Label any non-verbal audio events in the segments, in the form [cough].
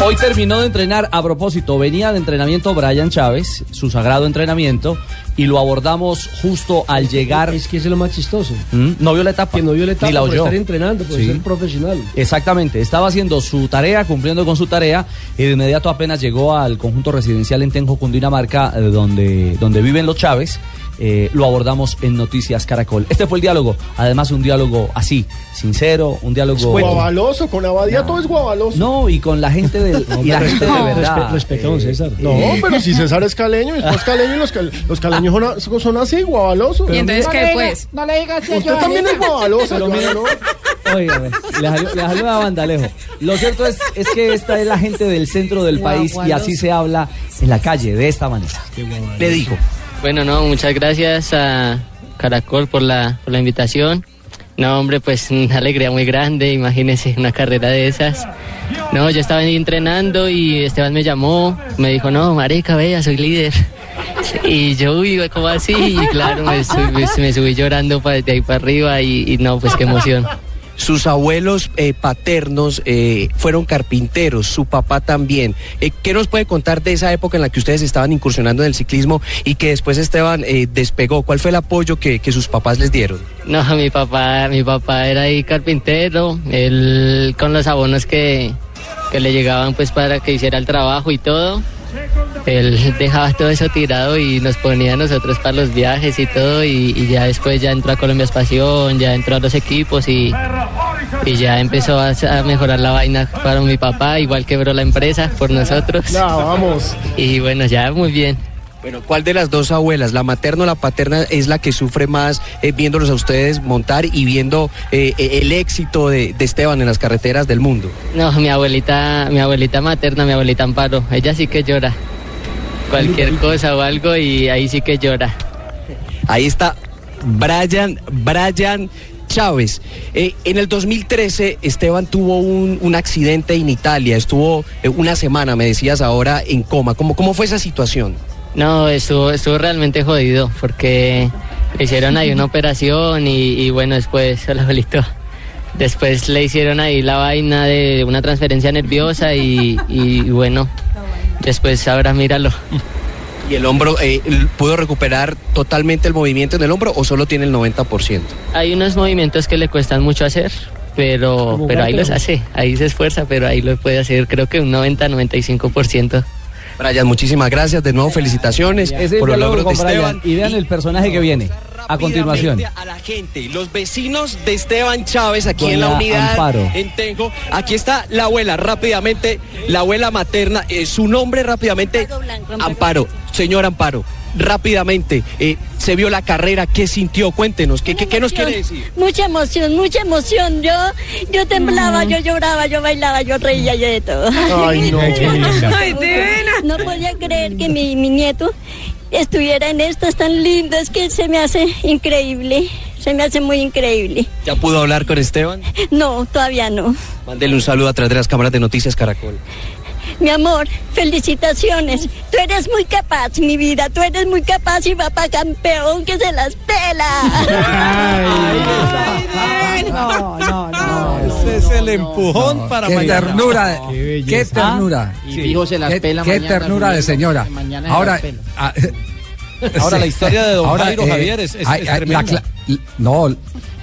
Hoy terminó de entrenar a propósito. Venía de entrenamiento Brian Chávez, su sagrado entrenamiento, y lo abordamos justo al llegar. Es que es lo más chistoso. ¿Mm? No vio la etapa. Que no vio la etapa Ni la por oyó. estar entrenando, por Sí. ser profesional. Exactamente, estaba haciendo su tarea, cumpliendo con su tarea, y de inmediato apenas llegó al conjunto residencial en Tenjo, Cundinamarca, eh, donde, donde viven los Chávez. Eh, lo abordamos en Noticias Caracol. Este fue el diálogo, además un diálogo así, sincero, un diálogo... Guavaloso, con Abadía todo es guavaloso. No, y con la gente del... y la gente de verdad. Don eh, César. No, pero si César es caleño, y después caleño y los, cal- los caleños son, a- son así, guavalosos. ¿Y entonces qué, pues? No le digas Usted también es guavaloso, Pero Joana, mira- ¿no? Óigame, le salió a bandalejo. Lo cierto es, es que esta es la gente del centro del país y así se habla en la calle, de esta manera. Le dijo. Bueno, no, muchas gracias a Caracol por la, por la invitación. No, hombre, pues [laughs] una alegría muy grande, imagínese una carrera de esas. No, yo estaba entrenando y Esteban me llamó, me dijo, no, marica, vea, soy líder. [laughs] Y yo, uy, ¿cómo así? Y claro, me me subí llorando pa- de ahí para arriba y, y no, pues qué emoción. Sus abuelos eh, paternos eh, fueron carpinteros, su papá también. Eh, ¿Qué nos puede contar de esa época en la que ustedes estaban incursionando en el ciclismo y que después Esteban eh, despegó? ¿Cuál fue el apoyo que, que sus papás les dieron? No, mi papá, mi papá era ahí carpintero, él con los abonos que, que le llegaban pues para que hiciera el trabajo y todo. Él dejaba todo eso tirado y nos ponía a nosotros para los viajes y todo y, y ya después ya entró a Colombia Espación, ya entró a los equipos y, y ya empezó a, a mejorar la vaina para mi papá, igual quebró la empresa por nosotros. Ya, vamos. Y bueno, ya muy bien. Bueno, ¿cuál de las dos abuelas, la materna o la paterna, es la que sufre más eh, viéndolos a ustedes montar y viendo eh, eh, el éxito de, de Esteban en las carreteras del mundo? No, mi abuelita, mi abuelita materna, mi abuelita Amparo, ella sí que llora. Cualquier cosa o algo y ahí sí que llora. Ahí está Brian, Brian Chávez. Eh, en el 2013 Esteban tuvo un, un accidente en Italia, estuvo una semana, me decías ahora, en coma. ¿Cómo, cómo fue esa situación? No, estuvo, estuvo realmente jodido porque le hicieron ahí una [laughs] operación y, y bueno, después, hola abuelito, después le hicieron ahí la vaina de una transferencia nerviosa y, y bueno, después ahora míralo. ¿Y el hombro eh, pudo recuperar totalmente el movimiento en el hombro o solo tiene el 90%? Hay unos movimientos que le cuestan mucho hacer, pero, pero ahí los hace, ahí se esfuerza, pero ahí lo puede hacer creo que un 90-95%. Brian, muchísimas gracias. De nuevo, felicitaciones Ese por los logros de Brian. Esteban. Y vean el personaje que viene a continuación. A la gente, los vecinos de Esteban Chávez aquí en la Doña unidad Amparo. en. Aquí está la abuela, rápidamente, la abuela materna. eh, su nombre rápidamente, Amparo, señor Amparo. Rápidamente, eh, se vio la carrera, ¿qué sintió? Cuéntenos, ¿qué, qué, qué nos quiere decir? Mucha emoción, mucha emoción. Yo, yo temblaba, yo lloraba, yo bailaba, yo reía, yo de todo. Ay, no. [laughs] Ay, No podía creer que mi, mi nieto estuviera en estas tan lindas que se me hace increíble. Se me hace muy increíble. ¿Ya pudo hablar con Esteban? No, todavía no. Mándele un saludo a través de las cámaras de Noticias Caracol. Mi amor, felicitaciones. Tú eres muy capaz, mi vida. Tú eres muy capaz y va para campeón que se las pela. No, no, no. Ese es el empujón para Qué mañana. ternura, Qué ternura. Y fijo se las Qué, pela qué mañana, ternura de señora. mañana Ahora, ah, [laughs] Ahora sí. la historia de don Ahora, Jairo eh, Javier es, es- ay, es ay, la tremenda. no,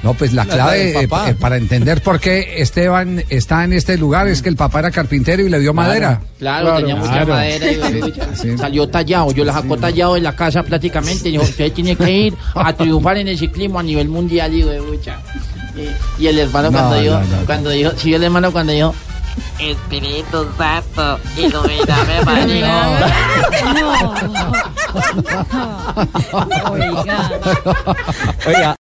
no, pues la La clave eh, eh, para entender por qué Esteban está en este lugar es que el papá era carpintero y le dio madera. Claro, Claro, tenía mucha claro. madera y Sí. salió tallado. Yo la sacó tallado de la casa prácticamente. Dijo, usted tiene que ir a triunfar en el ciclismo a nivel mundial. Digo, pucha. Y, y el hermano No, cuando dijo, no, no. cuando dijo, sí, el hermano cuando dijo, Espíritu Santo, ilumíname María. [laughs] [laughs] Oiga.